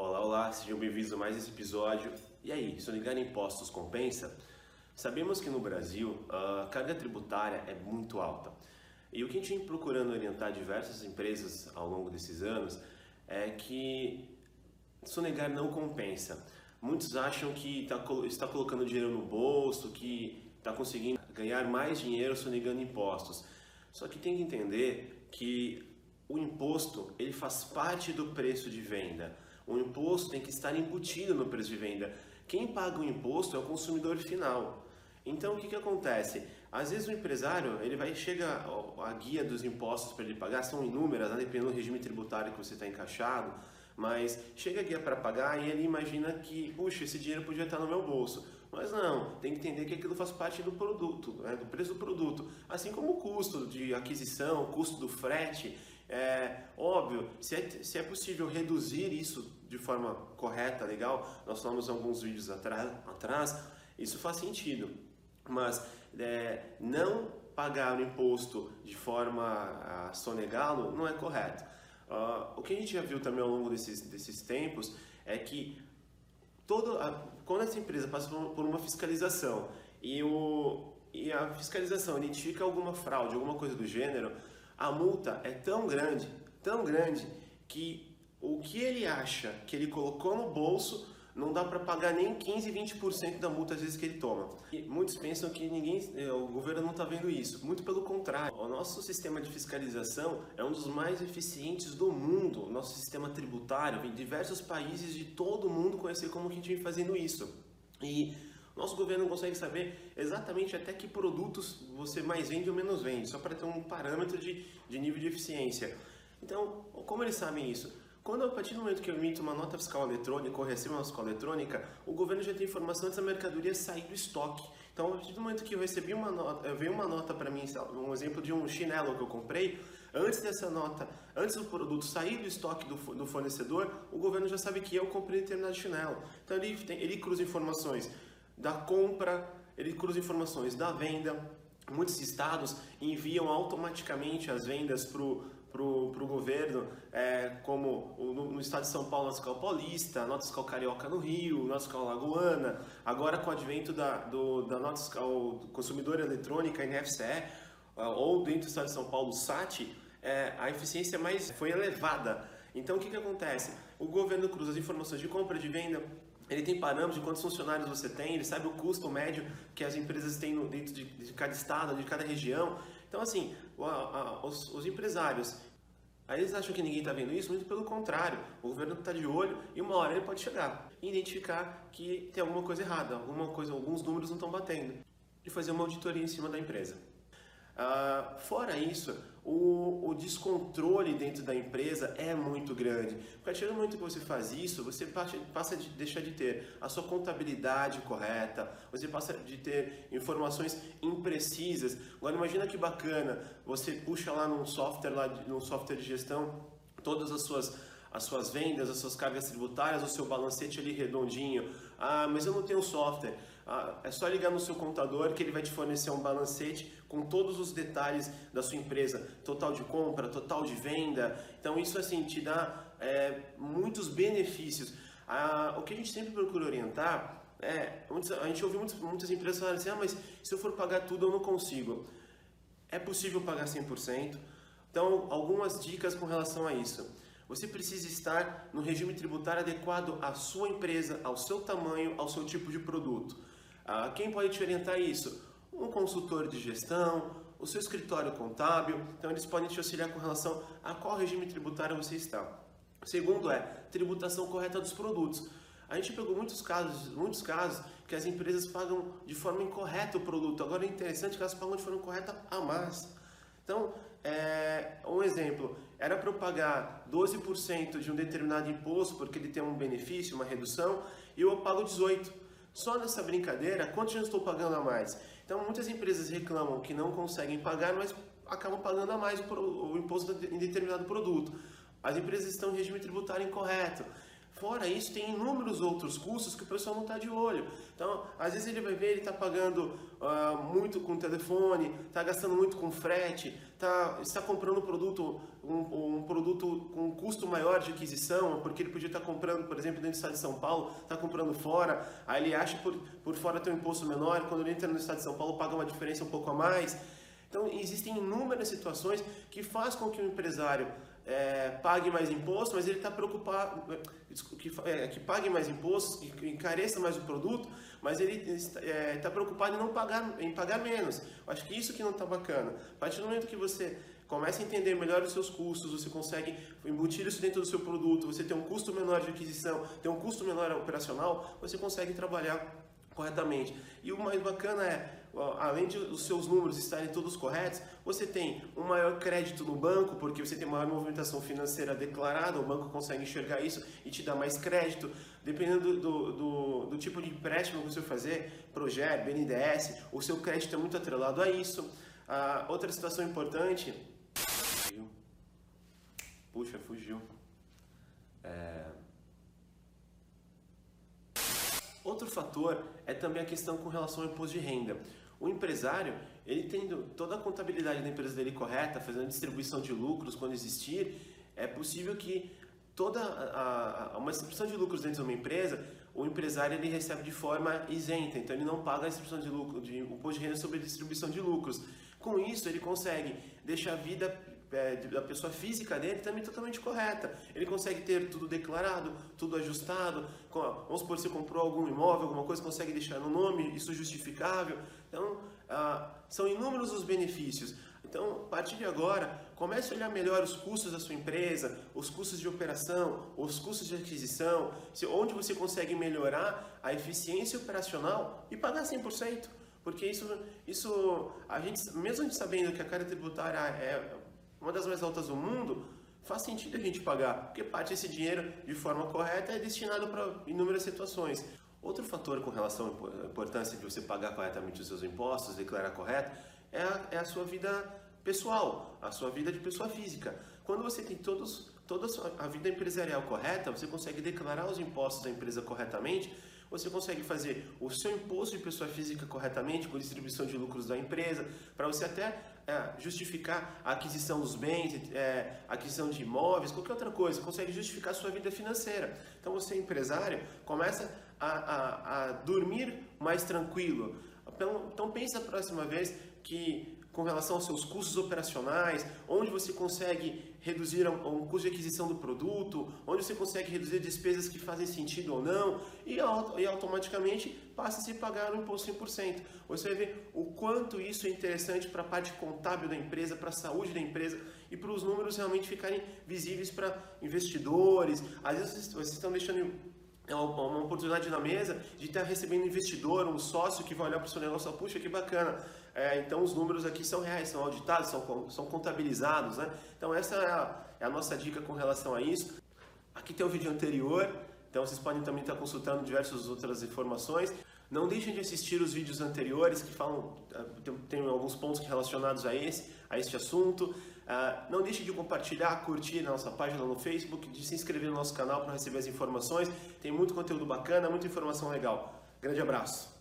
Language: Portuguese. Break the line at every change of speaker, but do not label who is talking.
Olá, olá, sejam bem-vindos a mais esse episódio. E aí, sonegar impostos compensa? Sabemos que no Brasil a carga tributária é muito alta. E o que a gente vem procurando orientar diversas empresas ao longo desses anos é que sonegar não compensa. Muitos acham que tá, está colocando dinheiro no bolso, que está conseguindo ganhar mais dinheiro sonegando impostos. Só que tem que entender que o imposto ele faz parte do preço de venda. O imposto tem que estar embutido no preço de venda. Quem paga o imposto é o consumidor final. Então o que, que acontece? Às vezes o empresário ele vai chega a guia dos impostos para ele pagar são inúmeras, né? dependendo do regime tributário que você está encaixado, mas chega a guia para pagar e ele imagina que puxa esse dinheiro podia estar no meu bolso. Mas não, tem que entender que aquilo faz parte do produto, né? do preço do produto, assim como o custo de aquisição, o custo do frete. É óbvio, se é, se é possível reduzir isso de forma correta, legal, nós falamos alguns vídeos atrás, atrás isso faz sentido. Mas é, não pagar o imposto de forma a sonegá-lo não é correto. Uh, o que a gente já viu também ao longo desses, desses tempos é que todo a, quando essa empresa passa por, uma fiscalização e, o, e a fiscalização identifica alguma fraude, alguma coisa do gênero, a multa é tão grande, tão grande, que o que ele acha que ele colocou no bolso não dá para pagar nem 15, 20% da multa às vezes que ele toma. E muitos pensam que ninguém, eh, o governo não está vendo isso. Muito pelo contrário, o nosso sistema de fiscalização é um dos mais eficientes do mundo. O nosso sistema tributário, em diversos países de todo o mundo conhecer como que a gente vem fazendo isso. E nosso governo consegue saber exatamente até que produtos você mais vende ou menos vende, só para ter um parâmetro de, de nível de eficiência. Então, como eles sabem isso? Quando a partir do momento que eu emito uma nota fiscal eletrônica ou recebo uma fiscal eletrônica, o governo já tem informação antes da mercadoria sair do estoque. Então, a partir do momento que eu recebi uma nota, veio uma nota para mim, um exemplo de um chinelo que eu comprei, antes dessa nota, antes do produto sair do estoque do, do fornecedor, o governo já sabe que eu comprei determinado chinelo. Então, ele, tem, ele cruza informações da compra, ele cruza informações da venda. Muitos estados enviam automaticamente as vendas para o governo, é, como no, no, estado de São Paulo, nota fiscal paulista, nota fiscal carioca no Rio, nota fiscal lagoana, agora com o advento da, do, da nota fiscal consumidor eletrônica, NFCE, ou dentro do estado de São Paulo, SAT, é, a eficiência mais foi elevada. Então, o que, que acontece? O governo cruza as informações de compra e de venda ele tem parâmetros de quantos funcionários você tem, ele sabe o custo médio que as empresas têm dentro de, de cada estado, de cada região. Então, assim, os, os, empresários, aí eles acham que ninguém está vendo isso, muito pelo contrário. O governo está de olho e uma hora ele pode chegar e identificar que tem alguma coisa errada, alguma coisa, alguns números não estão batendo e fazer uma auditoria em cima da empresa. Uh, fora isso, o, o, descontrole dentro da empresa é muito grande. Porque a partir do momento que você faz isso, você passa, passa de deixar de ter a sua contabilidade correta, você passa de ter informações imprecisas. Agora imagina que bacana, você puxa lá num software, lá, num software de gestão, todas as suas as suas vendas, as suas cargas tributárias, o seu balancete ali redondinho. Ah, mas eu não tenho software. Ah, é só ligar no seu computador que ele vai te fornecer um balancete com todos os detalhes da sua empresa, total de compra, total de venda. Então isso assim te dá é, muitos benefícios. Ah, o que a gente sempre procura orientar é, a gente ouviu muitas, muitas empresas falarem assim, ah, mas se eu for pagar tudo eu não consigo. É possível pagar 100%. Então, algumas dicas com relação a isso. Você precisa estar no regime tributário adequado à sua empresa, ao seu tamanho, ao seu tipo de produto. Ah, quem pode te orientar isso? Um consultor de gestão, o seu escritório contábil, então eles podem te auxiliar com relação a qual regime tributário você está. Segundo é tributação correta dos produtos. A gente pegou muitos casos, muitos casos que as empresas pagam de forma incorreta o produto. Agora é interessante que elas pagam de forma correta a mais. Então, é, um exemplo, era para eu pagar 12% de um determinado imposto porque ele tem um benefício, uma redução, e eu pago 18%. Só nessa brincadeira, quanto eu estou pagando a mais? Então, muitas empresas reclamam que não conseguem pagar, mas acabam pagando a mais o imposto em determinado produto. As empresas estão em regime tributário incorreto. Fora isso, tem inúmeros outros custos que o pessoal não está de olho. Então, às vezes ele vai ver, ele está pagando uh, muito com telefone, está gastando muito com frete, tá, está comprando um produto, um, um, produto com um custo maior de aquisição, porque ele podia estar tá comprando, por exemplo, dentro do estado de São Paulo, está comprando fora, aí ele acha por, por fora ter um imposto menor, quando ele entra no estado de São Paulo paga uma diferença um pouco a mais. Então, existem inúmeras situações que faz com que o empresário é, pague mais imposto, mas ele está preocupado que, é, que, pague mais impostos, que encareça mais o produto, mas ele está é, preocupado em não pagar, em pagar menos. Eu acho que isso que não está bacana. A partir do momento que você começa a entender melhor os seus custos, você consegue embutir isso dentro do seu produto, você tem um custo menor de aquisição, tem um custo menor operacional, você consegue trabalhar corretamente. E o mais bacana é além de os seus números estarem todos corretos, você tem um maior crédito no banco, porque você tem maior movimentação financeira declarada, o banco consegue enxergar isso e te dá mais crédito. Dependendo do, do, do tipo de empréstimo que você fazer, projeto, BNDES, o seu crédito é muito atrelado a isso. Ah, outra situação importante. Puxa, fugiu. É... Outro fator é também a questão com relação ao imposto de renda. O empresário, ele tendo toda a contabilidade da empresa dele correta, fazendo distribuição de lucros quando existir, é possível que toda a, a, uma distribuição de lucros dentro de uma empresa, o empresário ele recebe de forma isenta, então ele não paga a distribuição de lucro, de, o imposto de renda sobre a distribuição de lucros. Com isso, ele consegue deixar a vida é, da pessoa física dele também totalmente correta. Ele consegue ter tudo declarado, tudo ajustado. Vamos supor, você comprou algum imóvel, alguma coisa, consegue deixar no nome, isso justificável. Então, ah, são inúmeros os benefícios. Então, a partir de agora, comece a olhar melhor os custos da sua empresa, os custos de operação, os custos de aquisição, onde você consegue melhorar a eficiência operacional e pagar 100%. Porque isso, isso a gente, mesmo sabendo que a carga tributária é uma das mais altas do mundo, faz sentido a gente pagar, porque parte desse dinheiro, de forma correta, é destinado para inúmeras situações. Outro fator com relação à importância de você pagar corretamente os seus impostos, declarar correto, é a, é a sua vida pessoal, a sua vida de pessoa física. Quando você tem todos, toda a vida empresarial correta, você consegue declarar os impostos da empresa corretamente, você consegue fazer o seu imposto de pessoa física corretamente, com distribuição de lucros da empresa, para você até é, justificar a aquisição dos bens, é, aquisição de imóveis, qualquer outra coisa, consegue justificar a sua vida financeira. Então você empresário, começa a, a, a dormir mais tranquilo. Então, então pensa a próxima vez que com relação aos seus custos operacionais, onde você consegue reduzir um, custo de aquisição do produto, onde você consegue reduzir despesas que fazem sentido ou não, e, e automaticamente passa a se pagar o imposto 100%. Você vai ver o quanto isso é interessante para a parte contábil da empresa, para a saúde da empresa e para os números realmente ficarem visíveis para investidores. Às vezes vocês estão deixando é uma oportunidade na mesa de estar recebendo um investidor, um sócio que vai olhar para o seu negócio e puxa, que bacana, é, então os números aqui são reais, são auditados, são, são contabilizados, né? Então essa é a, é a nossa dica com relação a isso. Aqui tem o vídeo anterior, então vocês podem também estar consultando diversas outras informações. Não deixem de assistir os vídeos anteriores que falam, é, tem, tem alguns pontos relacionados a esse, a este assunto. Uh, não deixe de compartilhar, curtir a nossa página no Facebook, de se inscrever no nosso canal para receber as informações. Tem muito conteúdo bacana, muita informação legal. Grande abraço!